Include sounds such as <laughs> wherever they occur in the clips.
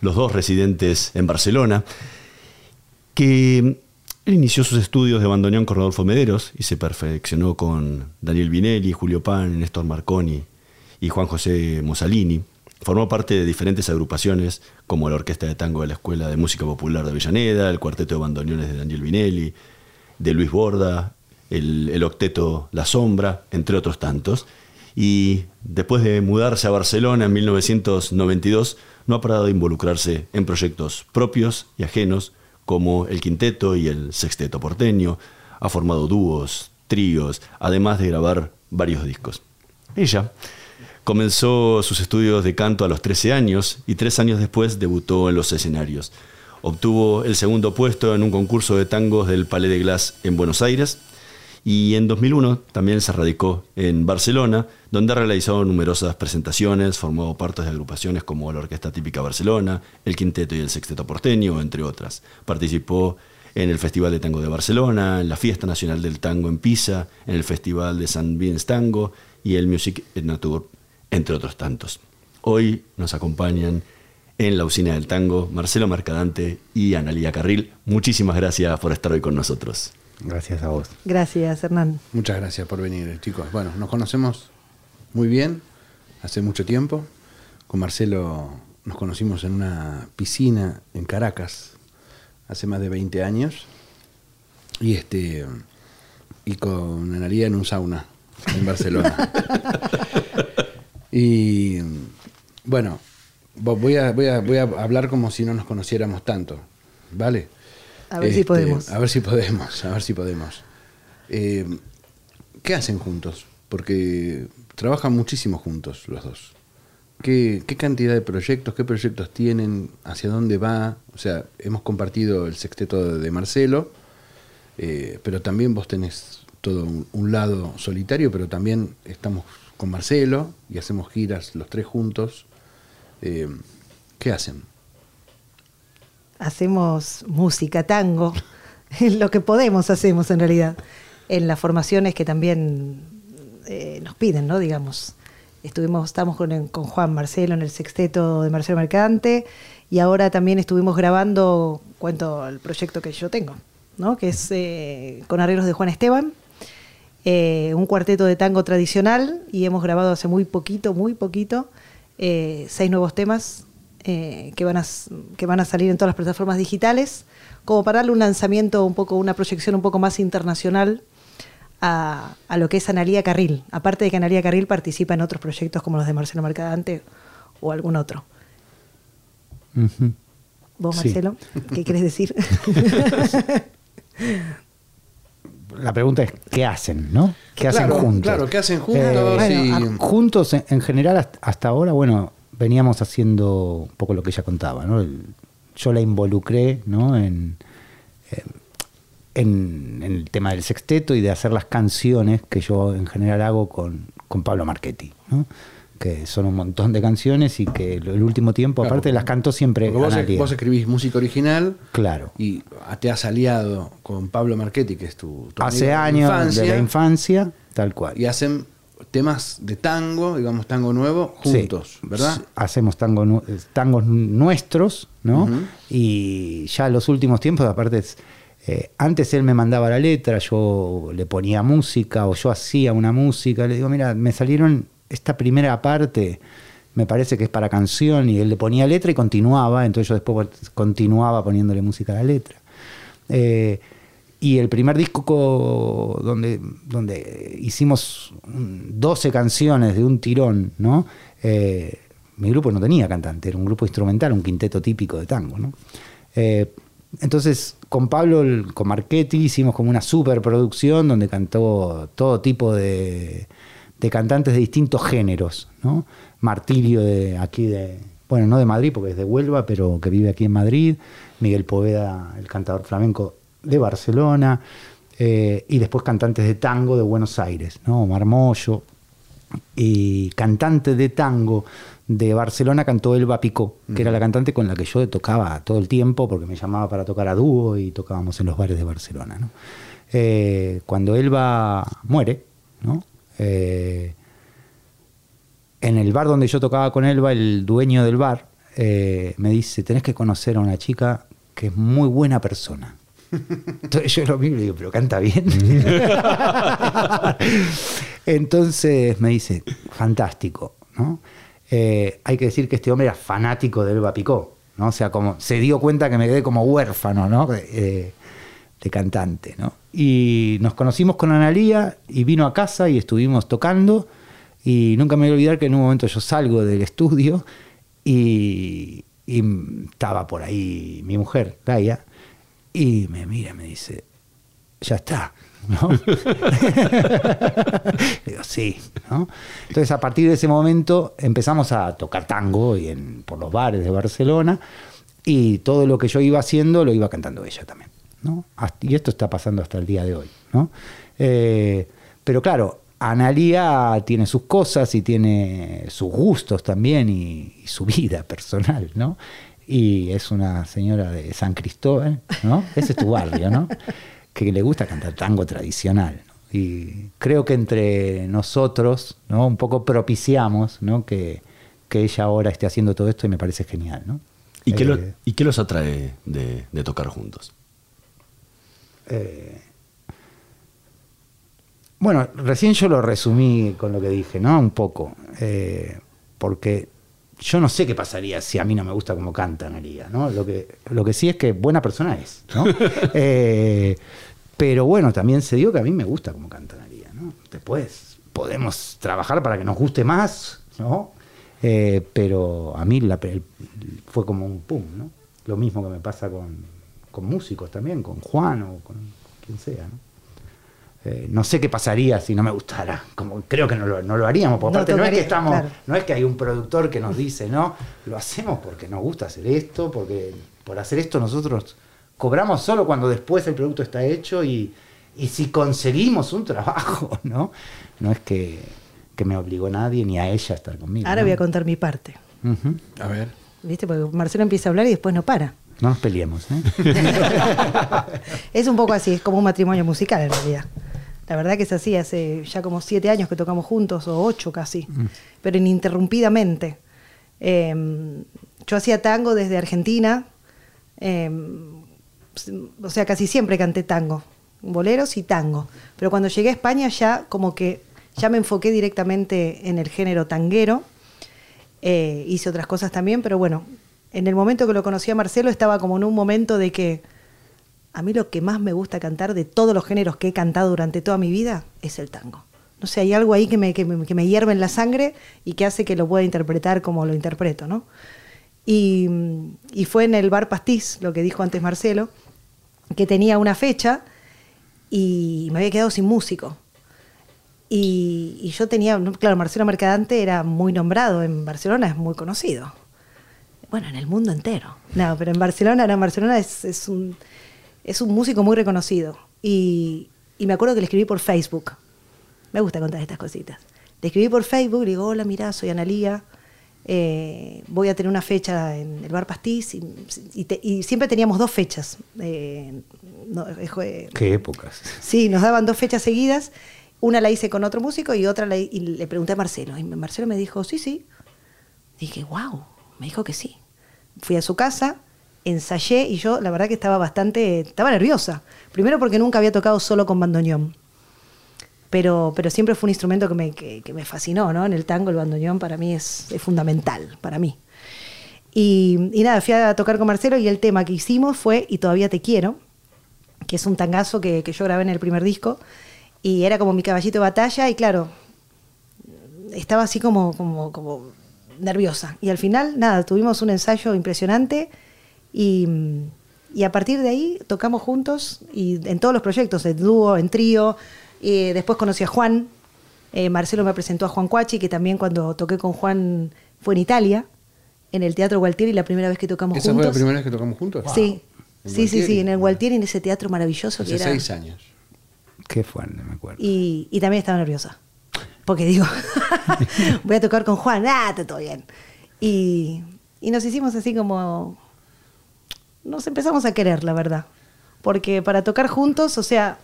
los dos residentes en Barcelona, que él inició sus estudios de bandoneón con Rodolfo Mederos y se perfeccionó con Daniel Vinelli, Julio Pan, Néstor Marconi y Juan José Mosalini. Formó parte de diferentes agrupaciones como la Orquesta de Tango de la Escuela de Música Popular de Avellaneda, el Cuarteto de Bandoneones de Daniel Vinelli, de Luis Borda, el, el octeto La Sombra, entre otros tantos. Y después de mudarse a Barcelona en 1992, no ha parado de involucrarse en proyectos propios y ajenos como el quinteto y el sexteto porteño. Ha formado dúos, tríos, además de grabar varios discos. Ella comenzó sus estudios de canto a los 13 años y tres años después debutó en los escenarios. Obtuvo el segundo puesto en un concurso de tangos del Palais de Glass en Buenos Aires y en 2001 también se radicó en Barcelona, donde ha realizado numerosas presentaciones, formó partes de agrupaciones como la Orquesta Típica Barcelona, el Quinteto y el Sexteto Porteño, entre otras. Participó en el Festival de Tango de Barcelona, en la Fiesta Nacional del Tango en Pisa, en el Festival de San Vins Tango y el Music Natur, entre otros tantos. Hoy nos acompañan en la usina del tango Marcelo Mercadante y Analía Carril. Muchísimas gracias por estar hoy con nosotros. Gracias a vos. Gracias, Hernán. Muchas gracias por venir, chicos. Bueno, nos conocemos muy bien, hace mucho tiempo. Con Marcelo nos conocimos en una piscina en Caracas hace más de 20 años. Y este y con Analía en un sauna en Barcelona. <laughs> y bueno, voy a, voy, a, voy a hablar como si no nos conociéramos tanto, ¿vale? A ver si Este, podemos. A ver si podemos, a ver si podemos. Eh, ¿Qué hacen juntos? Porque trabajan muchísimo juntos los dos. ¿Qué, ¿Qué cantidad de proyectos, qué proyectos tienen? ¿Hacia dónde va? O sea, hemos compartido el sexteto de Marcelo, eh, pero también vos tenés todo un, lado solitario, pero también estamos con Marcelo y hacemos giras los tres juntos. Eh, ¿Qué hacen? Hacemos música, tango, <laughs> lo que podemos hacemos en realidad, en las formaciones que también eh, nos piden, ¿no? Digamos. Estuvimos, estamos con, con Juan Marcelo en el sexteto de Marcelo Mercadante y ahora también estuvimos grabando, cuento el proyecto que yo tengo, ¿no? Que es eh, con arreglos de Juan Esteban, eh, un cuarteto de tango tradicional y hemos grabado hace muy poquito, muy poquito, eh, seis nuevos temas que, van a, que van a salir en todas las plataformas digitales, como para darle un lanzamiento un poco, una proyección un poco más internacional a, a lo que es Analía Carril. Aparte de que Analía Carril participa en otros proyectos como los de Marcelo Mercadante o algún otro. ¿Vos, Sí. Marcelo? ¿Qué querés decir? <laughs> La pregunta es, ¿qué hacen, no? ¿Qué hacen Claro, juntos? claro, ¿qué hacen juntos? Eh, bueno, juntos, en, en general, hasta, ahora, bueno, veníamos haciendo un poco lo que ella contaba, ¿no? El- yo la involucré, ¿no? En, en, en el tema del sexteto y de hacer las canciones que yo en general hago con, con Pablo Marchetti, ¿no? Que son un montón de canciones y que el, último tiempo, Claro, aparte, las canto siempre vos, Analia. vos escribís música original Claro. y te has aliado con Pablo Marchetti, que es tu, tu Hace años de la infancia, tal cual. y hacen temas de tango, digamos tango nuevo, Sí. juntos, ¿verdad? Hacemos tango tangos nuestros, ¿no? Y ya los últimos tiempos, aparte, es, eh, antes él me mandaba la letra, yo le ponía música o yo hacía una música. Le digo, mira, me salieron esta primera parte, me parece que es para canción, y él le ponía letra y continuaba, entonces yo después continuaba poniéndole música a la letra. Eh, y el primer disco co- donde, donde hicimos un- 12 canciones de un tirón, ¿no? Eh, mi grupo no tenía cantante, era un grupo instrumental, un quinteto típico de tango, ¿no? Entonces, con Pablo, con Marchetti, hicimos como una superproducción donde cantó todo tipo de, de cantantes de distintos géneros. Martirio de aquí de, bueno, no de Madrid porque es de Huelva, pero que vive aquí en Madrid, Miguel Poveda, el cantador flamenco de Barcelona, eh, y después cantantes de tango de Buenos Aires, ¿no? Omar y cantante de tango de Barcelona cantó Elba Picó, que era la cantante con la que yo tocaba todo el tiempo, porque me llamaba para tocar a dúo y tocábamos en los bares de Barcelona. ¿no? Eh, cuando Elba muere, ¿no? Eh, en el bar donde yo tocaba con Elba, el dueño del bar eh, me dice, tenés que conocer a una chica que es muy buena persona. <laughs> Entonces yo lo miro y digo, pero canta bien. <laughs> Entonces me dice, fantástico, ¿no? Eh, hay que decir que este hombre era fanático de Elba Picó, ¿no? O sea, como se dio cuenta que me quedé como huérfano, ¿no? Eh, de cantante, ¿no? Y nos conocimos con Analía y vino a casa y estuvimos tocando y nunca me voy a olvidar que en un momento yo salgo del estudio y, y estaba por ahí mi mujer, Gaia, y me mira y me dice, ya está, ¿no? <laughs> Digo, sí, ¿no? Entonces a partir de ese momento empezamos a tocar tango y en, por los bares de Barcelona y todo lo que yo iba haciendo lo iba cantando ella también, ¿no? Y esto está pasando hasta el día de hoy, ¿no? Eh, pero claro, Analía tiene sus cosas y tiene sus gustos también y, y su vida personal, ¿no? Y es una señora de San Cristóbal, ¿no? Ese es tu barrio, ¿no? Que le gusta cantar tango tradicional. ¿no? Y creo que entre nosotros, ¿no? Un poco propiciamos, ¿no? Que, que ella ahora esté haciendo todo esto y me parece genial, ¿no? ¿Y, qué, lo- Eh, y qué los atrae de, de tocar juntos? eh, bueno, recién yo lo resumí con lo que dije, ¿no? Un poco. eh, porque yo no sé qué pasaría si a mí no me gusta cómo canta Analia, ¿no? Lo que, lo que sí es que buena persona es, ¿no? <laughs> Pero bueno, también se dio que a mí me gusta cómo canta Analia, ¿no? Después podemos trabajar para que nos guste más, ¿no? Eh, pero a mí la- el- fue como un pum, ¿no? Lo mismo que me pasa con, con músicos también, con Juan o con quien sea, ¿no? Eh, no sé qué pasaría si no me gustara. Como creo que no lo, no lo haríamos. Por No aparte, no es que estamos, claro. no es que hay un productor que nos dice, no, lo hacemos porque nos gusta hacer esto, porque por hacer esto nosotros cobramos solo cuando después el producto está hecho y, y si conseguimos un trabajo, <laughs> ¿no? No es que, que me obligó nadie ni a ella a estar conmigo. Ahora ¿no? voy a contar mi parte. A ver. ¿Viste? Porque Marcelo empieza a hablar y después no para. No nos peleemos, ¿eh? <laughs> Es un poco así, es como un matrimonio musical en realidad. La verdad que es así, hace ya como siete años que tocamos juntos, o ocho casi, pero ininterrumpidamente. Eh, yo hacía tango desde Argentina, eh, o sea, casi siempre canté tango, boleros y tango. Pero cuando llegué a España ya como que ya me enfoqué directamente en el género tanguero. Eh, hice otras cosas también, pero bueno, en el momento que lo conocí a Marcelo estaba como en un momento de que a mí lo que más me gusta cantar de todos los géneros que he cantado durante toda mi vida es el tango. No sé, hay algo ahí que me, que me, hierve en la sangre y que hace que lo pueda interpretar como lo interpreto, ¿no? Y, y fue en el bar Pastiz, lo que dijo antes Marcelo, que tenía una fecha y me había quedado sin músico. Y, yo tenía, claro, Marcelo Mercadante era muy nombrado en Barcelona, es muy conocido. Bueno, en el mundo entero. No, pero en Barcelona, no, en Barcelona es, un, es un músico muy reconocido. Y, y me acuerdo que le escribí por Facebook. Me gusta contar estas cositas. Le escribí por Facebook, le digo, hola, mirá, soy Analía. Eh, voy a tener una fecha en el Bar Pastiz. Y, y te- y siempre teníamos dos fechas. eh, no, eh, Qué épocas. Sí, nos daban dos fechas seguidas. Una la hice con otro músico y otra la, y le pregunté a Marcelo. Y Marcelo me dijo, sí, sí. Dije, wow, me dijo que sí. Fui a su casa, ensayé y yo la verdad que estaba bastante, estaba nerviosa. Primero porque nunca había tocado solo con bandoneón. Pero, pero siempre fue un instrumento que me, que, que me fascinó, ¿no? En el tango el bandoneón para mí es, es fundamental, para mí. Y, y nada, fui a tocar con Marcelo y el tema que hicimos fue Y todavía te quiero, que es un tangazo que, que yo grabé en el primer disco. Y era como mi caballito de batalla y claro, estaba así como, como, como nerviosa. Y al final, nada, tuvimos un ensayo impresionante y, y a partir de ahí tocamos juntos y en todos los proyectos, en dúo, en trío. Y después conocí a Juan. Eh, Marcelo me presentó a Juan Cuachi, que también cuando toqué con Juan fue en Italia. en el Teatro Gualtieri la primera vez que tocamos ¿Esa juntos. fue la primera vez que tocamos juntos? Sí, ¿En sí, sí, sí, en el Gualtieri, en ese teatro maravilloso que Hace era. seis años. Qué fuerte, me acuerdo. Y, y también estaba nerviosa. Porque digo, <laughs> voy a tocar con Juan, ah, está todo bien. Y, y nos hicimos así como. Nos empezamos a querer, la verdad. Porque para tocar juntos, o sea,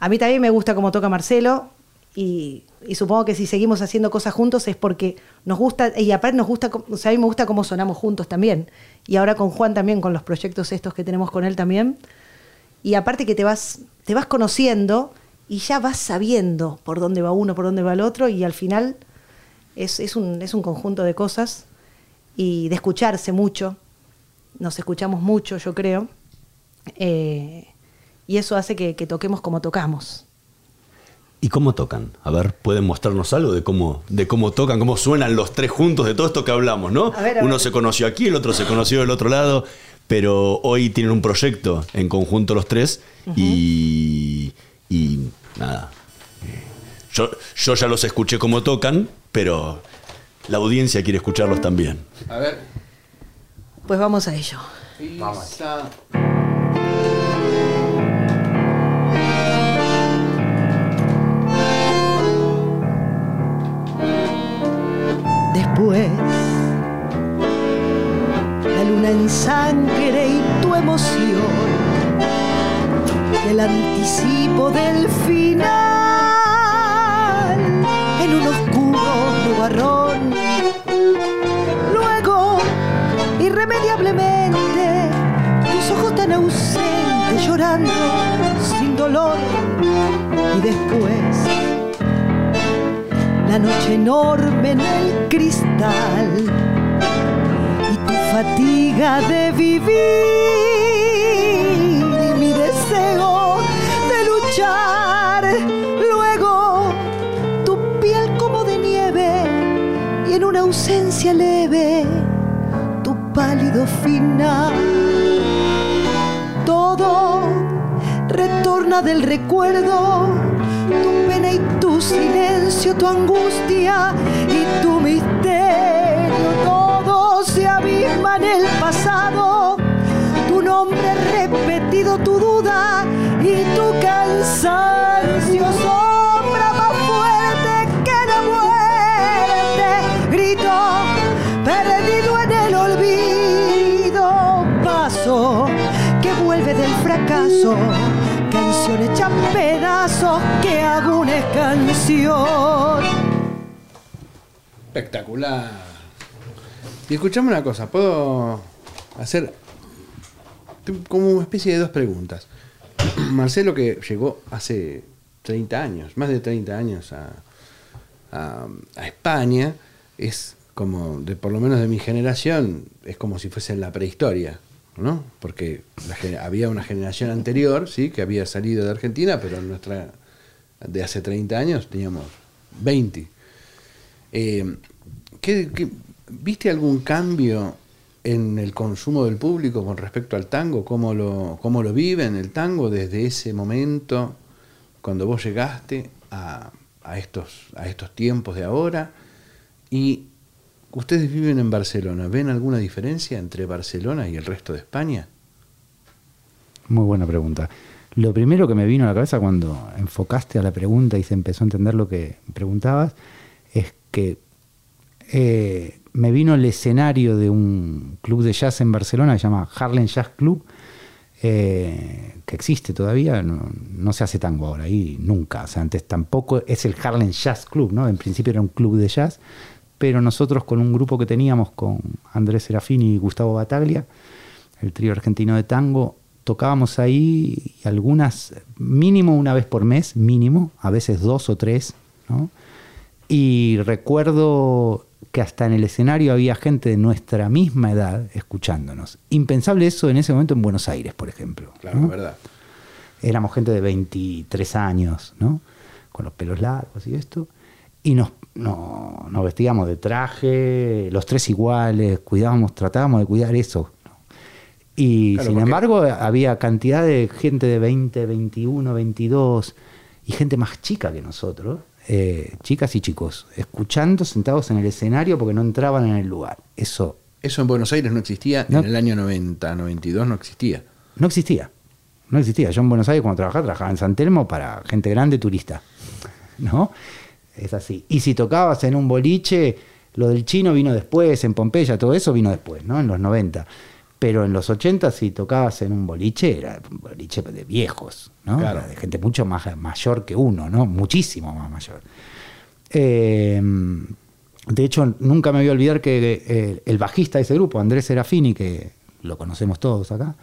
a mí también me gusta cómo toca Marcelo. Y, supongo que si seguimos haciendo cosas juntos es porque nos gusta, y aparte nos gusta, o sea, a mí me gusta cómo sonamos juntos también. Y ahora con Juan también, con los proyectos estos que tenemos con él también. Y aparte que te vas, te vas conociendo y ya vas sabiendo por dónde va uno, por dónde va el otro, y al final es, es un, es un conjunto de cosas y de escucharse mucho. Nos escuchamos mucho, yo creo. Eh, y eso hace que, que toquemos como tocamos. ¿Y cómo tocan? A ver, ¿pueden mostrarnos algo de cómo, de cómo tocan, cómo suenan los tres juntos de todo esto que hablamos, ¿no? A ver, a Uno ver. se conoció aquí, el otro se conoció del otro lado, pero hoy tienen un proyecto en conjunto los tres y, y nada. Yo, yo ya los escuché cómo tocan, pero la audiencia quiere escucharlos también. A ver. Pues vamos a ello. Isa. La luna en sangre y tu emoción, el anticipo del final, en un oscuro nubarrón. Luego, irremediablemente, tus ojos tan ausentes llorando sin dolor. Y después, la noche enorme en el cristal y tu fatiga de vivir y mi deseo de luchar. Luego tu piel como de nieve y en una ausencia leve tu pálido final. Todo retorna del recuerdo, tu pena y tu silencio, tu angustia y tu misterio. Todo se abisma en el pasado, tu nombre repetido, tu duda y tu cansancio. Sombra más fuerte que la muerte, grito perdido en el olvido. Paso que vuelve del fracaso, canción pedazos que hago una canción. Espectacular. Y escuchame una cosa, puedo hacer como una especie de dos preguntas. <clears throat> Marcelo que llegó hace 30 años, más de 30 años a, a- a España, es como, de, por lo menos de mi generación, es como si fuese en la prehistoria, ¿no? Porque había una generación anterior, ¿sí? Que había salido de Argentina, pero nuestra, de hace 30 años teníamos 20. Eh, ¿qué- qué- ¿Viste algún cambio en el consumo del público con respecto al tango? ¿Cómo lo, cómo lo viven el tango desde ese momento, cuando vos llegaste a, a estos, a estos tiempos de ahora? Y ustedes viven en Barcelona, ¿ven alguna diferencia entre Barcelona y el resto de España? Muy buena pregunta. Lo primero que me vino a la cabeza cuando enfocaste a la pregunta y se empezó a entender lo que preguntabas es que eh, me vino el escenario de un club de jazz en Barcelona que se llama Harlem Jazz Club, eh, que existe todavía, no, se hace tango ahora, ahí nunca. O sea, antes tampoco es el Harlem Jazz Club, ¿no? En principio era un club de jazz, pero nosotros con un grupo que teníamos con Andrés Serafini y Gustavo Bataglia, el trío argentino de tango, tocábamos ahí y algunas, mínimo una vez por mes, mínimo, a veces dos o tres, ¿no? Y recuerdo que hasta en el escenario había gente de nuestra misma edad escuchándonos. Impensable eso en ese momento en Buenos Aires, por ejemplo. Claro, ¿no? ¿verdad? éramos gente de 23 años, ¿no? Con los pelos largos y esto. Y nos, no- nos vestíamos de traje, los tres iguales, cuidábamos, tratábamos de cuidar eso. Y Claro, sin embargo, había cantidad de gente de 20, 21, 22 y gente más chica que nosotros, eh, chicas y chicos, escuchando sentados en el escenario porque no entraban en el lugar. Eso Eso en Buenos Aires no existía, No. en el año 90, 92 no existía. No existía. No existía. Yo en Buenos Aires cuando trabajaba, trabajaba en San Telmo para gente grande turista. ¿No? Es así. Y si tocabas en un boliche, lo del chino vino después, en Pompeya, todo eso vino después, ¿no? En los 90. Pero en los 80 si tocabas en un boliche, era un boliche de viejos, ¿no? Claro. Era de gente mucho más mayor que uno, ¿no? Muchísimo más mayor. Eh, de hecho, nunca me voy a olvidar que eh, el bajista de ese grupo, Andrés Serafini, que lo conocemos todos acá,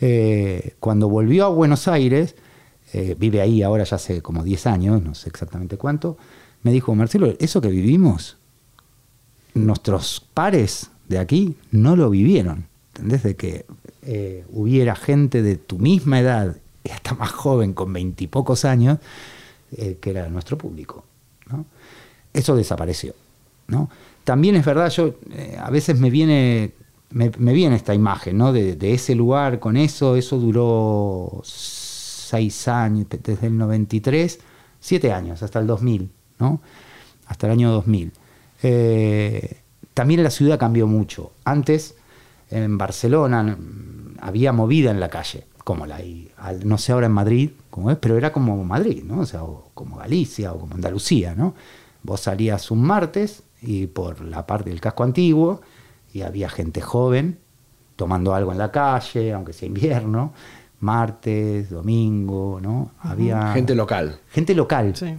eh, cuando volvió a Buenos Aires, vive ahí ahora ya hace como 10 años, no sé exactamente cuánto, me dijo, Marcelo, eso que vivimos, nuestros pares de aquí no lo vivieron. ¿Entendés? De que eh, hubiera gente de tu misma edad y hasta más joven, con veintipocos años, eh, que era nuestro público. Eso desapareció. ¿no? También es verdad, yo eh, a veces me viene, me, me viene esta imagen ¿no? de, de ese lugar con eso, eso duró seis años, desde el 93, siete años, hasta el 2000, ¿no? hasta el año 2000. Eh, también la ciudad cambió mucho. Antes, en Barcelona, había movida en la calle, como la hay, al- no sé ahora en Madrid, como es, pero era como Madrid, ¿no? O sea, o como Galicia o como Andalucía, ¿no? Vos salías un martes y por la parte del casco antiguo y había gente joven tomando algo en la calle, aunque sea invierno, martes, domingo, ¿no? Había Gente local. gente local. Sí.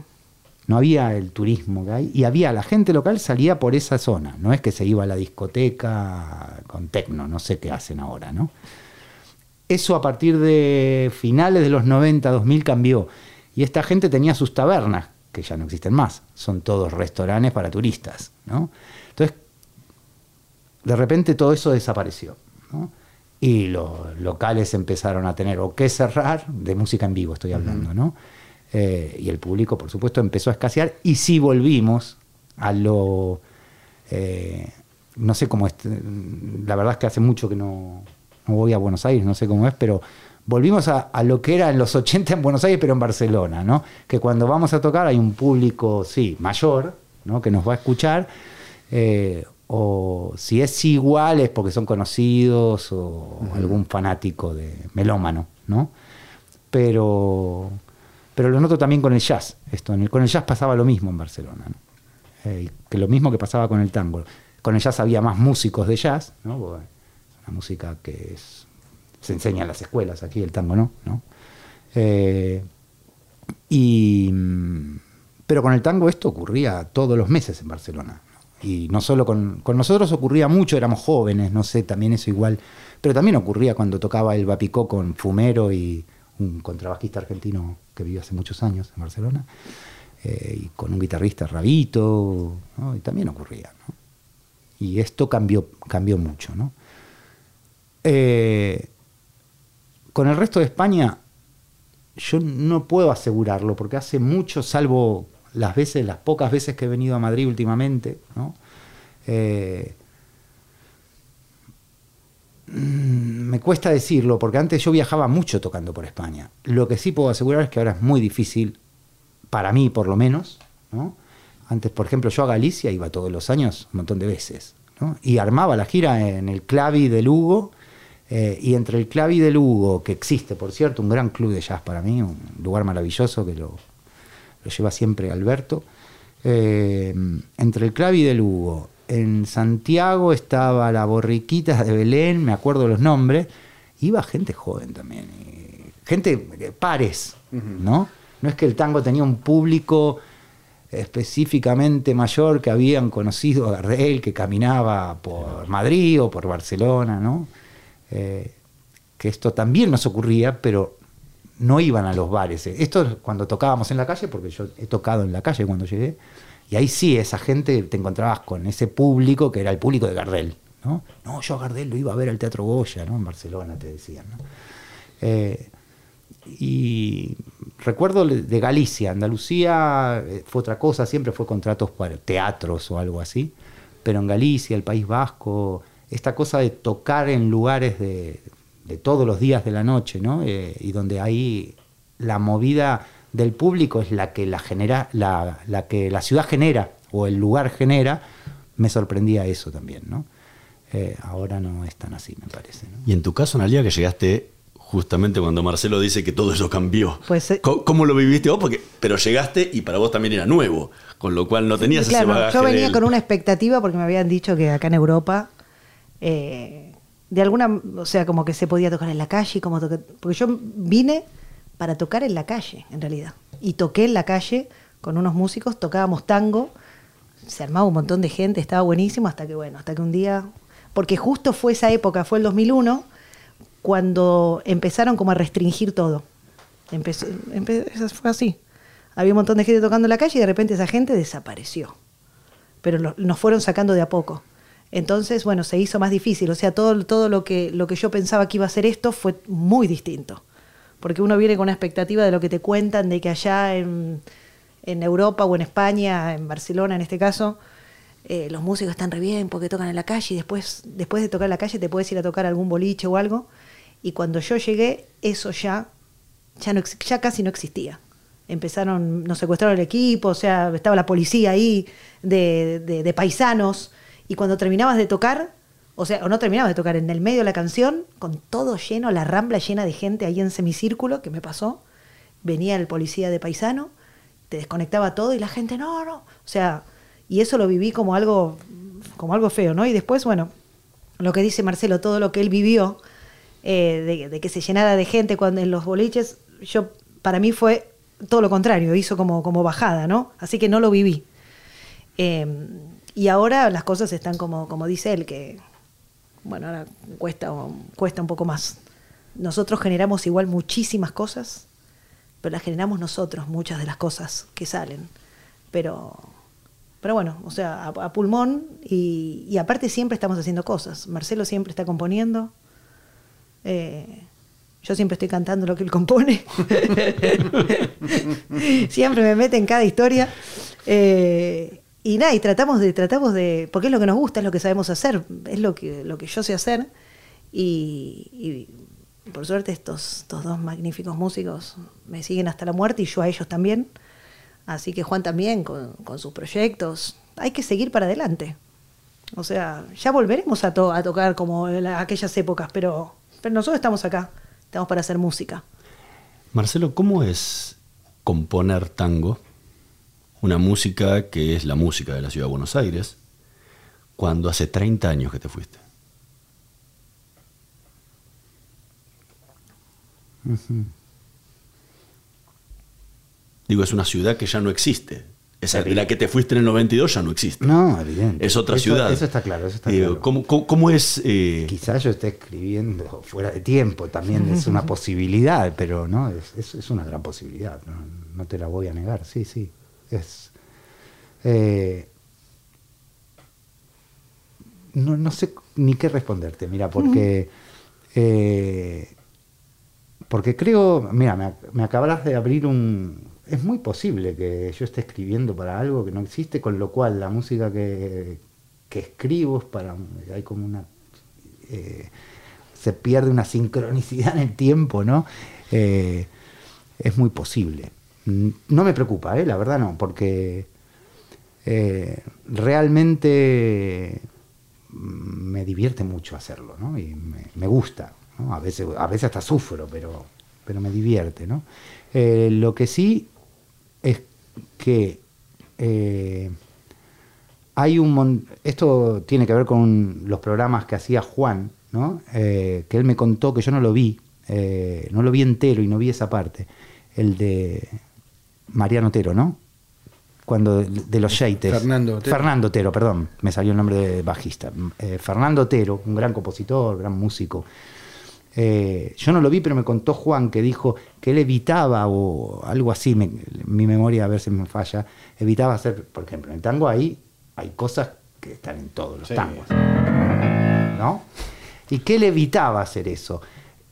No había el turismo que hay. Y había la gente local salía por esa zona. No es que se iba a la discoteca con tecno, no sé qué hacen ahora, ¿no? Eso a partir de finales de los 90, 2000 cambió. Y esta gente tenía sus tabernas, que ya no existen más. Son todos restaurantes para turistas, ¿no? Entonces, de repente todo eso desapareció, ¿no? Y los locales empezaron a tener o que cerrar, de música en vivo estoy hablando, ¿no? Eh, y el público, por supuesto, empezó a escasear. Y sí volvimos a lo. eh, no sé cómo es. La verdad es que hace mucho que no, no voy a Buenos Aires, no sé cómo es, pero volvimos a, a lo que era en los <laughs> 80 en Buenos Aires, pero en Barcelona, ¿no? Que cuando vamos a tocar hay un público, sí, mayor, ¿no? Que nos va a escuchar. eh, o si es igual es porque son conocidos o algún fanático de melómano, ¿no? Pero, pero lo noto también con el jazz. Esto, con el jazz pasaba lo mismo en Barcelona. Eh, que lo mismo que pasaba con el tango. Con el jazz había más músicos de jazz, ¿no? Es una música que se enseña en las escuelas, aquí el tango no, ¿no? Eh, y, mm, pero con el tango esto ocurría todos los meses en Barcelona. Y no solo con, con nosotros ocurría mucho, éramos jóvenes, no sé, también eso igual. Pero también ocurría cuando tocaba el Bapicó con Fumero y un contrabajista argentino que vivió hace muchos años en Barcelona, eh, y con un guitarrista Rabito, y también ocurría. Y esto cambió, cambió mucho. ¿no? Eh, con el resto de España, yo no puedo asegurarlo, porque hace mucho, salvo las veces, las pocas veces que he venido a Madrid últimamente, ¿no? Eh, me cuesta decirlo, porque antes yo viajaba mucho tocando por España. Lo que sí puedo asegurar es que ahora es muy difícil, para mí por lo menos, ¿no? Antes, por ejemplo, yo a Galicia iba todos los años un montón de veces. Y armaba la gira en el Clavi de Lugo, eh, y entre el Clavi de Lugo, que existe, por cierto, un gran club de jazz para mí, un lugar maravilloso que lo, lo lleva siempre Alberto, eh, entre el Clavi de Lugo, en Santiago estaba la Borriquita de Belén, me acuerdo los nombres, iba gente joven también, gente pares, ¿no? No es que el tango tenía un público específicamente mayor que habían conocido a Gardel, que caminaba por Madrid o por Barcelona, ¿no? Eh, que esto también nos ocurría, pero no iban a los bares. Esto es cuando tocábamos en la calle, porque yo he tocado en la calle cuando llegué, y ahí sí, esa gente, te encontrabas con ese público que era el público de Gardel. No, no yo a Gardel lo iba a ver al Teatro Goya, ¿no? en Barcelona, te decían. ¿no? Eh, y recuerdo de Galicia, Andalucía eh, fue otra cosa, siempre fue contratos para teatros o algo así, pero en Galicia, el País Vasco, esta cosa de tocar en lugares de, de todos los días de la noche, ¿no? Eh, y donde ahí la movida del público es la que la genera, la, la que la ciudad genera o el lugar genera, me sorprendía eso también, ¿no? Eh, ahora no es tan así, me parece. ¿no? Y en tu caso, Analia, que llegaste justamente cuando Marcelo dice que todo eso cambió. Pues, eh, ¿Cómo, cómo lo viviste vos? Porque, pero llegaste y para vos también era nuevo, con lo cual no tenías ese claro, bagaje yo venía del- con una expectativa porque me habían dicho que acá en Europa, eh, de alguna, o sea, como que se podía tocar en la calle, como toque- porque yo vine para tocar en la calle, en realidad. Y toqué en la calle con unos músicos, tocábamos tango, se armaba un montón de gente, estaba buenísimo, hasta que, bueno, hasta que un día, porque justo fue esa época, fue el 2001, cuando empezaron como a restringir todo. Empezó, empe- fue así. Había un montón de gente tocando en la calle y de repente esa gente desapareció. Pero nos fueron sacando de a poco. Entonces, bueno, se hizo más difícil. O sea, todo, todo lo, que, lo que yo pensaba que iba a ser esto fue muy distinto. Porque uno viene con una expectativa de lo que te cuentan, de que allá en, en Europa o en España, en Barcelona en este caso, eh, los músicos están re bien porque tocan en la calle y después, después de tocar en la calle te puedes ir a tocar algún boliche o algo. Y cuando yo llegué, eso ya, ya, no, ya casi no existía. Empezaron, nos secuestraron el equipo, o sea, estaba la policía ahí de, de- de paisanos. Y cuando terminabas de tocar, o sea, o no terminabas de tocar, en el medio de la canción, con todo lleno, la rambla llena de gente ahí en semicírculo, que me pasó, venía el policía de paisano, te desconectaba todo y la gente, no, no. O sea, y eso lo viví como algo, como algo feo, ¿no? Y después, bueno, lo que dice Marcelo, todo lo que él vivió, eh, de, de que se llenara de gente cuando en los boliches, yo para mí fue todo lo contrario, hizo como, como bajada, ¿no? Así que no lo viví. Eh, y ahora las cosas están como, como dice él, que bueno, ahora cuesta, cuesta un poco más. Nosotros generamos igual muchísimas cosas, pero las generamos nosotros, muchas de las cosas que salen. Pero, pero bueno, o sea, a, pulmón y, y aparte siempre estamos haciendo cosas. Marcelo siempre está componiendo. Eh, yo siempre estoy cantando lo que él compone. <laughs> siempre me mete en cada historia. Eh, y nada, y tratamos de, tratamos de, porque es lo que nos gusta, es lo que sabemos hacer, es lo que, lo que yo sé hacer. Y, por suerte estos, estos dos magníficos músicos me siguen hasta la muerte y yo a ellos también. Así que Juan también con, con sus proyectos. Hay que seguir para adelante. O sea, ya volveremos a, to- a tocar como en la- aquellas épocas, pero, pero nosotros estamos acá, estamos para hacer música. Marcelo, ¿cómo es componer tango? Una música que es la música de la ciudad de Buenos Aires, cuando hace 30 años que te fuiste. Digo, es una ciudad que ya no existe. Esa, la que te fuiste en el 92 ya no existe. No, evidente. Es otra Eso- ciudad. Eso está claro, eso está Digo, claro. ¿cómo, cómo- cómo es...? eh, Quizás yo esté escribiendo fuera de tiempo, también es una <laughs> posibilidad, pero no, es, es- es una gran posibilidad, no, no te la voy a negar, sí, sí. Es, eh, no, no sé ni qué responderte, mira, porque, eh, porque creo, mira, me, me acabas de abrir un... Es muy posible que yo esté escribiendo para algo que no existe, con lo cual la música que, que escribo es para... Hay como una... eh, se pierde una sincronicidad en el tiempo, ¿no? Eh, es muy posible. Mm, No me preocupa, ¿eh? la verdad no, porque eh, realmente mm, me divierte mucho hacerlo, ¿no? Y me, me gusta. A veces, a veces hasta sufro, pero, pero me divierte, ¿no? Eh, lo que sí es que eh, hay un esto tiene que ver con los programas que hacía Juan, ¿no? Eh, que él me contó que yo no lo vi, no lo vi entero y no vi esa parte, el de Mariano Otero, ¿no? Cuando de los Yeites. Fernando Otero. Fernando Otero, perdón, me salió el nombre de bajista. Eh, Fernando Otero, un gran compositor, gran músico. Eh, yo no lo vi, pero me contó Juan que dijo que él evitaba, o algo así, me- mi memoria a ver si me falla, evitaba hacer, por ejemplo, en el tango ahí hay cosas que están en todos los Sí. tangos. ¿No? Y que él evitaba hacer eso.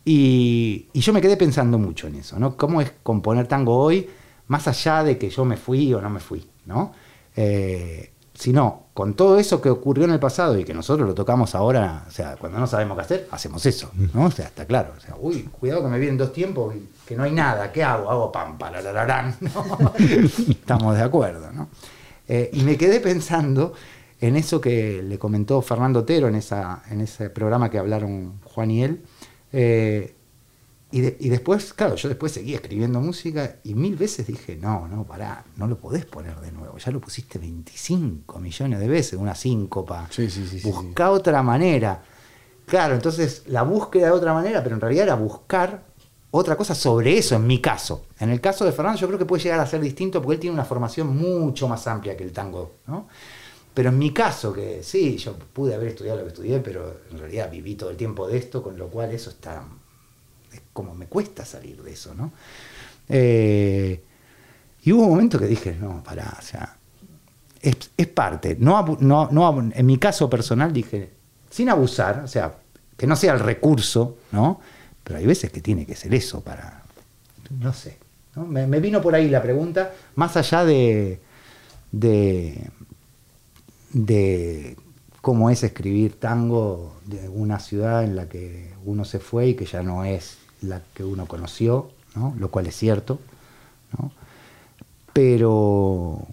Y, y yo me quedé pensando mucho en eso, ¿no? ¿Cómo es componer tango hoy, más allá de que yo me fui o no me fui, ¿no? Eh, sino con todo eso que ocurrió en el pasado y que nosotros lo tocamos ahora, o sea, cuando no sabemos qué hacer, hacemos eso, ¿no? O sea, está claro. O sea, uy, cuidado que me vienen dos tiempos y que no hay nada, ¿qué hago? Hago pam, parararán, ¿no? <laughs> Estamos de acuerdo, ¿no? Eh, y me quedé pensando en eso que le comentó Fernando Otero en, esa, en ese programa que hablaron Juan y él. eh, y, de- y después, claro, yo después seguí escribiendo música y mil veces dije, no, no, pará, no lo podés poner de nuevo. Ya lo pusiste 25 millones de veces, una síncopa. Sí, sí, sí, sí, Busca otra manera. Claro, entonces la búsqueda de otra manera, pero en realidad era buscar otra cosa sobre eso, en mi caso. En el caso de Fernando, yo creo que puede llegar a ser distinto porque él tiene una formación mucho más amplia que el tango, ¿no? Pero en mi caso, que sí, yo pude haber estudiado lo que estudié, pero en realidad viví todo el tiempo de esto, con lo cual eso está. Como me cuesta salir de eso, ¿no? Eh, y hubo un momento que dije, no, pará, o sea, es, es parte. No, no, no en mi caso personal dije, sin abusar, o sea, que no sea el recurso, ¿no? Pero hay veces que tiene que ser eso para, no sé. ¿no? Me, me vino por ahí la pregunta, más allá de, de, de cómo es escribir tango de una ciudad en la que uno se fue y que ya no es la que uno conoció, ¿no? lo cual es cierto, ¿no? pero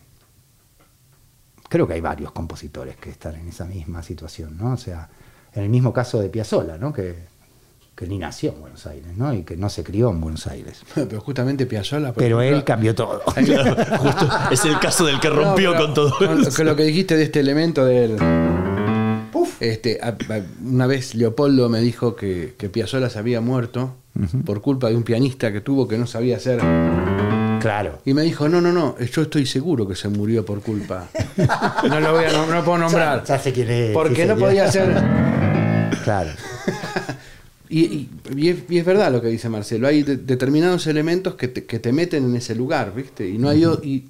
creo que hay varios compositores que están en esa misma situación, ¿no? O sea, en el mismo caso de Piazzolla, ¿no? Que, que ni nació en Buenos Aires, ¿no? Y que no se crió en Buenos Aires. <laughs> Pero justamente Piazzolla. Pero ejemplo, él cambió todo. <laughs> Claro, <laughs> justo es el caso del que rompió No, pero con todo con- eso. con lo que dijiste de este elemento del. Este, a- a- una vez Leopoldo me dijo que, que Piazzolla se había muerto por culpa de un pianista que tuvo que no sabía hacer. Claro. Y me dijo, no, no, no, yo estoy seguro que se murió por culpa. <laughs> No lo voy a no lo puedo nombrar. Ya- ya sé quién es, Porque sí, no podía hacer. <laughs> Claro. Y, y- y es, y es verdad lo que dice Marcelo, hay de- determinados elementos que te, que te meten en ese lugar, ¿viste? Y no hay o- y,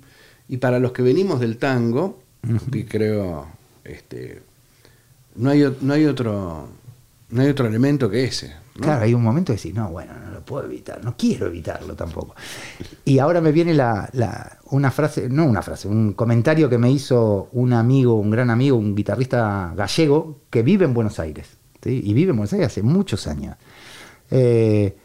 y para los que venimos del tango, y creo, este, no hay, no hay otro, no hay otro elemento que ese. Claro, hay un momento de decir, no, bueno, no lo puedo evitar, no quiero evitarlo tampoco. Y ahora me viene la, la- una frase, no una frase, un comentario que me hizo un amigo, un gran amigo, un guitarrista gallego que vive en Buenos Aires. ¿sí? Y vive en Buenos Aires hace muchos años. Eh,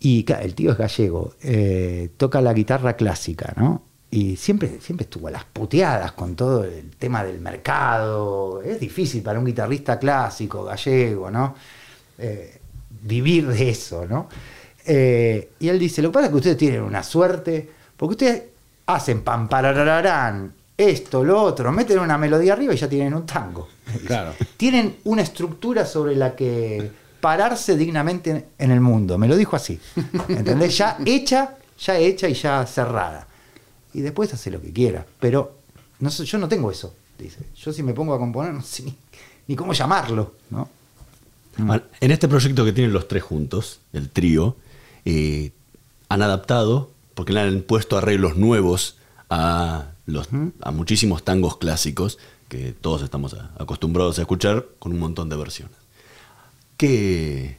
y claro, el tío es gallego, eh, toca la guitarra clásica, ¿no? Y siempre, siempre estuvo a las puteadas con todo el tema del mercado. Es difícil para un guitarrista clásico, gallego, ¿no? Eh, vivir de eso, ¿no? Eh, y él dice, lo que pasa es que ustedes tienen una suerte, porque ustedes hacen pam, parararán, esto, lo otro, meten una melodía arriba y ya tienen un tango. Claro. <laughs> Tienen una estructura sobre la que pararse dignamente en el mundo. Me lo dijo así. ¿Entendés? Ya hecha, ya hecha y ya cerrada. Y después hace lo que quiera. Pero no yo no tengo eso, dice. Yo si me pongo a componer no sé ni, ni cómo llamarlo, ¿no? Bueno, En este proyecto que tienen los tres juntos, el trío, eh, han adaptado, porque le han puesto arreglos nuevos a, los, a muchísimos tangos clásicos que todos estamos a- acostumbrados a escuchar con un montón de versiones. ¿Qué,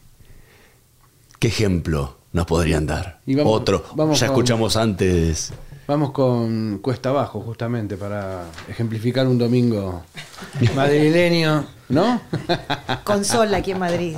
qué ejemplo nos podrían dar? Vamos- Otro. vamos ya con- escuchamos antes. Vamos con Cuesta Abajo, justamente, para ejemplificar un domingo madrileño, ¿no? <laughs> Con sol aquí en Madrid.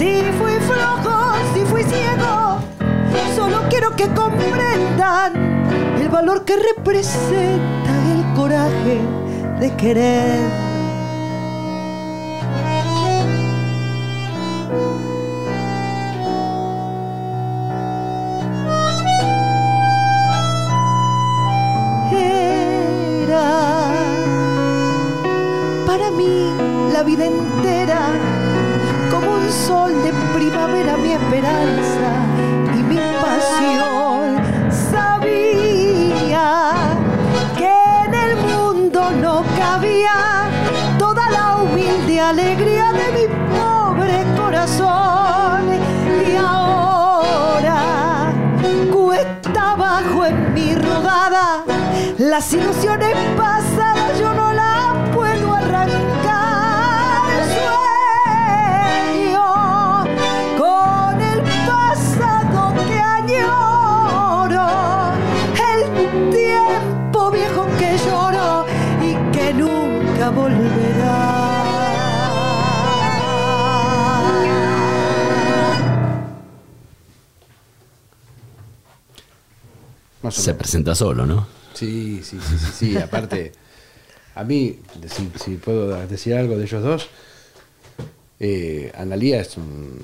Si fui flojo, si fui ciego, solo quiero que comprendan el valor que representa el coraje de querer. era mi esperanza y mi pasión. Sabía que en el mundo no cabía toda la humilde alegría de mi pobre corazón. Y ahora cuesta abajo en mi rodada las ilusiones pasan Más o Se menos. presenta solo, ¿no? Sí, sí, sí, sí, sí. Aparte, a mí, si, si puedo decir algo de ellos dos, eh, Analía es un,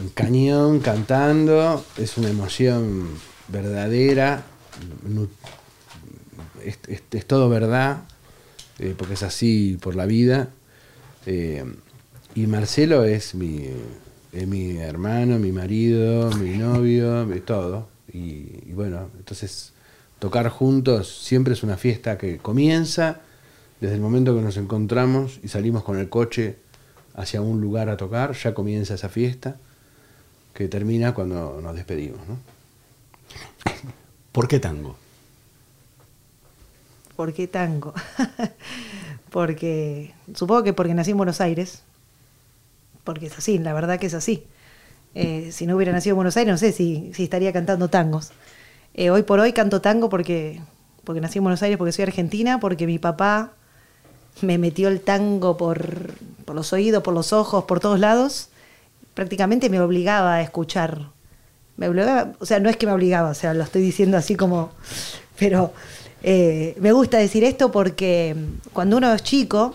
un cañón cantando, es una emoción verdadera, nu- es, es- es todo verdad, eh, porque es así por la vida. Eh, y Marcelo es mi, es mi hermano, mi marido, mi novio, mi todo. Y, y bueno, entonces tocar juntos siempre es una fiesta que comienza desde el momento que nos encontramos y salimos con el coche hacia un lugar a tocar, ya comienza esa fiesta que termina cuando nos despedimos. ¿no? ¿Por qué tango? ¿Por qué tango? <laughs> porque, supongo que porque nací en Buenos Aires, porque es así, la verdad que es así. Eh, si no hubiera nacido en Buenos Aires, no sé si, si estaría cantando tangos. Eh, hoy por hoy canto tango porque, porque nací en Buenos Aires, porque soy argentina, porque mi papá me metió el tango por, por los oídos, por los ojos, por todos lados. Prácticamente me obligaba a escuchar. Me obligaba, o sea, no es que me obligaba, o sea, lo estoy diciendo así como, pero eh, me gusta decir esto porque cuando uno es chico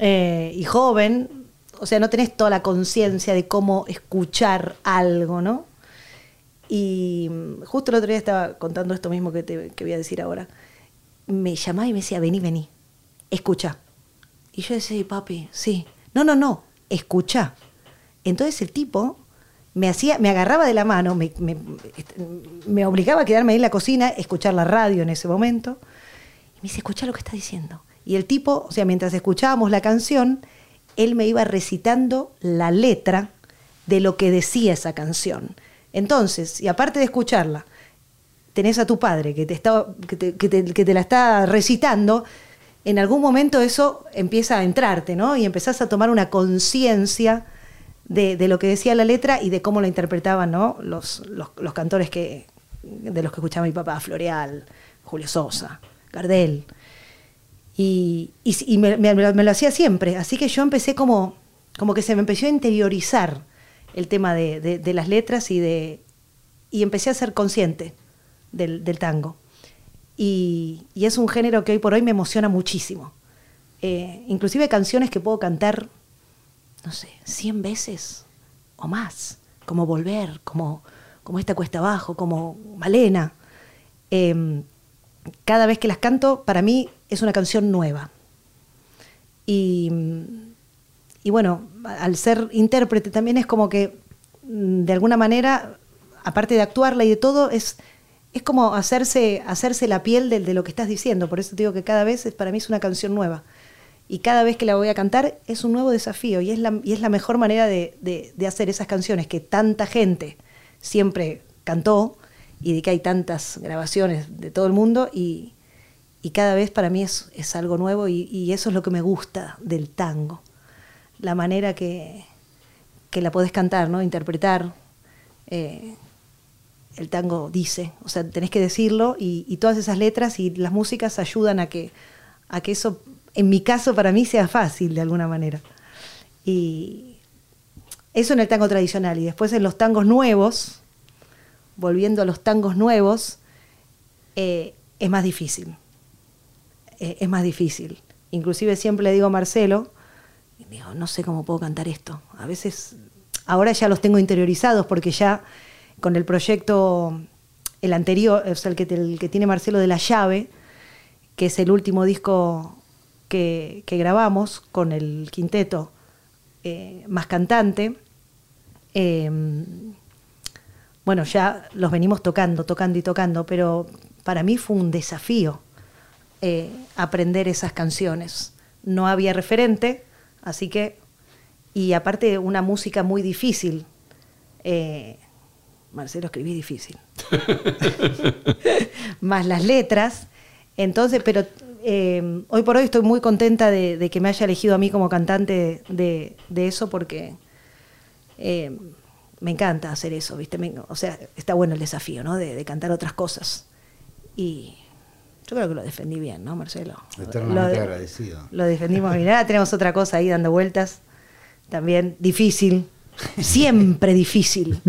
y joven, o sea, no tenés toda la conciencia de cómo escuchar algo, ¿no? Y mm, justo el otro día estaba contando esto mismo que, te, que voy a decir ahora. Me llamaba y me decía, vení, vení, escucha. Y yo decía, "Sí, papi, sí. No, no, no, escucha. Entonces el tipo me hacía, me agarraba de la mano, me, me- me obligaba a quedarme ahí en la cocina, escuchar la radio en ese momento. Y me dice, escucha lo que está diciendo. Y el tipo, o sea, mientras escuchábamos la canción, él me iba recitando la letra de lo que decía esa canción. Entonces, y aparte de escucharla, tenés a tu padre que te, está, que te, que te- la está recitando, en algún momento eso empieza a entrarte, ¿no? Y empezás a tomar una conciencia de, de lo que decía la letra y de cómo la interpretaban, ¿no? Los, los, los cantores que, de los que escuchaba mi papá, Floreal, Julio Sosa, Gardel. Y, me, lo hacía siempre. Así que yo empecé como, como que se me empezó a interiorizar el tema de, las letras y, de, y empecé a ser consciente del, tango. Y, es un género que hoy por hoy me emociona muchísimo. Eh, inclusive canciones que puedo cantar, no sé, 100 veces o más, como Volver, como, como esta Cuesta Abajo, como Malena. Eh, cada vez que las canto, para mí es una canción nueva. Y, y bueno, al ser intérprete también es como que, mm, de alguna manera, aparte de actuarla y de todo, es, es como hacerse, hacerse la piel de, de lo que estás diciendo. Por eso te digo que cada vez es, para mí es una canción nueva. Y cada vez que la voy a cantar es un nuevo desafío y es la, y es la mejor manera de, de- de hacer esas canciones que tanta gente siempre cantó y de que hay tantas grabaciones de todo el mundo y, y cada vez para mí es, es algo nuevo y, eso es lo que me gusta del tango. La manera que, que la podés cantar, ¿no? Interpretar. eh, el tango dice, o sea, tenés que decirlo y, y todas esas letras y las músicas ayudan a que, a que eso, en mi caso, para mí sea fácil de alguna manera. Y eso en el tango tradicional. Y después en los tangos nuevos, volviendo a los tangos nuevos, eh, es más difícil. Eh, es más difícil. Inclusive siempre le digo a Marcelo, digo, no sé cómo puedo cantar esto. A veces, ahora ya los tengo interiorizados porque ya con el proyecto, el anterior, o sea, el que, el que tiene Marcelo de la llave, que es el último disco que, grabamos con el quinteto eh, más cantante, eh, bueno, ya los venimos tocando, tocando y tocando, pero para mí fue un desafío eh, aprender esas canciones. No había referente, así que, y aparte una música muy difícil. Eh, Marcelo escribí difícil. <laughs> <laughs> Más las letras. Entonces, pero eh, hoy por hoy estoy muy contenta de, de que me haya elegido a mí como cantante de, de eso porque eh, me encanta hacer eso, ¿viste? Me- o sea, está bueno el desafío, ¿no? De, de cantar otras cosas. Y yo creo que lo defendí bien, ¿no, Marcelo? Eternamente Lo- agradecido. Lo defendimos bien. Ahora tenemos otra cosa ahí dando vueltas. También difícil. Siempre difícil.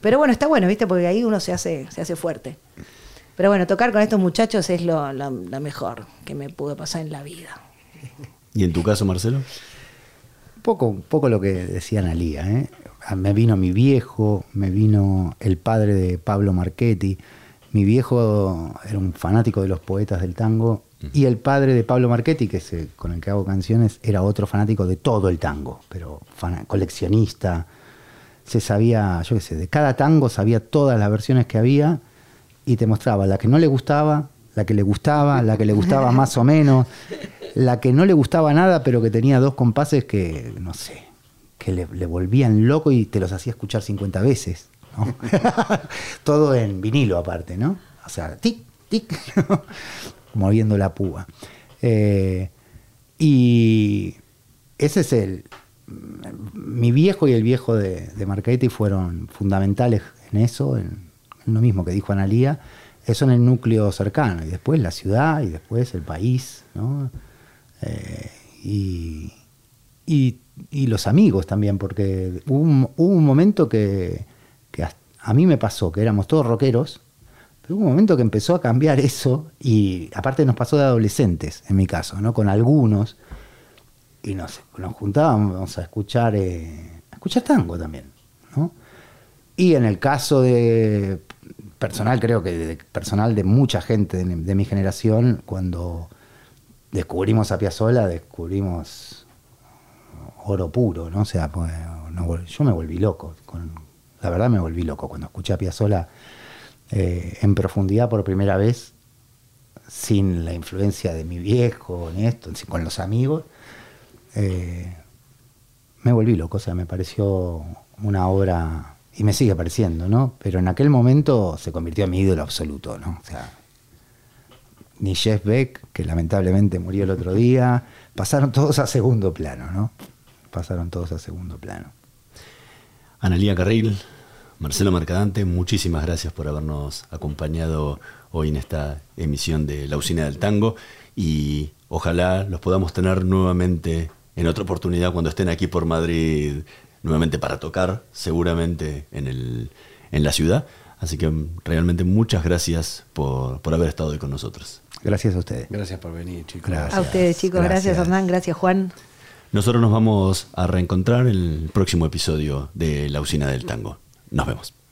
Pero bueno, está bueno, ¿viste? Porque ahí uno se hace, se hace fuerte. Pero bueno, tocar con estos muchachos es lo, lo- lo mejor que me pudo pasar en la vida. ¿Y en tu caso, Marcelo? Un poco, un poco lo que decía Analía, ¿eh? Ah, Me vino mi viejo, me vino el padre de Pablo Marchetti. Mi viejo era un fanático de los poetas del tango y el padre de Pablo Marchetti, que es el- con el que hago canciones, era otro fanático de todo el tango, pero fana- coleccionista. Se sabía, yo qué sé, de cada tango sabía todas las versiones que había y te mostraba la que no le gustaba, la que le gustaba, la que le gustaba <laughs> más o menos, la que no le gustaba nada, pero que tenía dos compases que, no sé, que le, le volvían loco y te los hacía escuchar 50 veces. <laughs> Todo en vinilo aparte, ¿no? O sea, tic, tic, <laughs> moviendo la púa. Eh, y ese es el... Mi viejo y el viejo de, de fueron fundamentales en eso, en, lo mismo que dijo Analía, eso en el núcleo cercano, y después la ciudad, y después el país, ¿no? Eh, y, y, los amigos también, porque hubo un, momento que, a mí me pasó, que éramos todos rockeros, pero hubo un momento que empezó a cambiar eso, y aparte nos pasó de adolescentes, en mi caso, ¿no? Con algunos, y nos, nos juntábamos a escuchar, eh, a escuchar tango también, ¿no? Y en el caso de personal, creo que de, personal de mucha gente de, mi generación, cuando descubrimos a Piazzolla, descubrimos oro puro, ¿no? O sea, pues, yo me volví loco. Con, la verdad me volví loco cuando escuché a Piazzolla eh, en profundidad por primera vez, sin la influencia de mi viejo, ni esto, con los amigos. eh, me volví loco, o sea, me pareció una obra, y me sigue pareciendo, ¿no? Pero en aquel momento se convirtió en mi ídolo absoluto, ¿no? O sea, ni Jeff Beck, que lamentablemente murió el otro día, pasaron todos a segundo plano, ¿no? Pasaron todos a segundo plano. Analía Carril, Marcelo Mercadante, muchísimas gracias por habernos acompañado hoy en esta emisión de La Usina del Tango y ojalá los podamos tener nuevamente en otra oportunidad cuando estén aquí por Madrid, nuevamente para tocar, seguramente en, el, en la ciudad. Así que realmente muchas gracias por, por haber estado hoy con nosotros. Gracias a ustedes. Gracias por venir, chicos. Gracias. A ustedes, chicos. Gracias, Gracias. Hernán. Gracias, Juan. Nosotros nos vamos a reencontrar en el próximo episodio de La Usina del Tango. Nos vemos.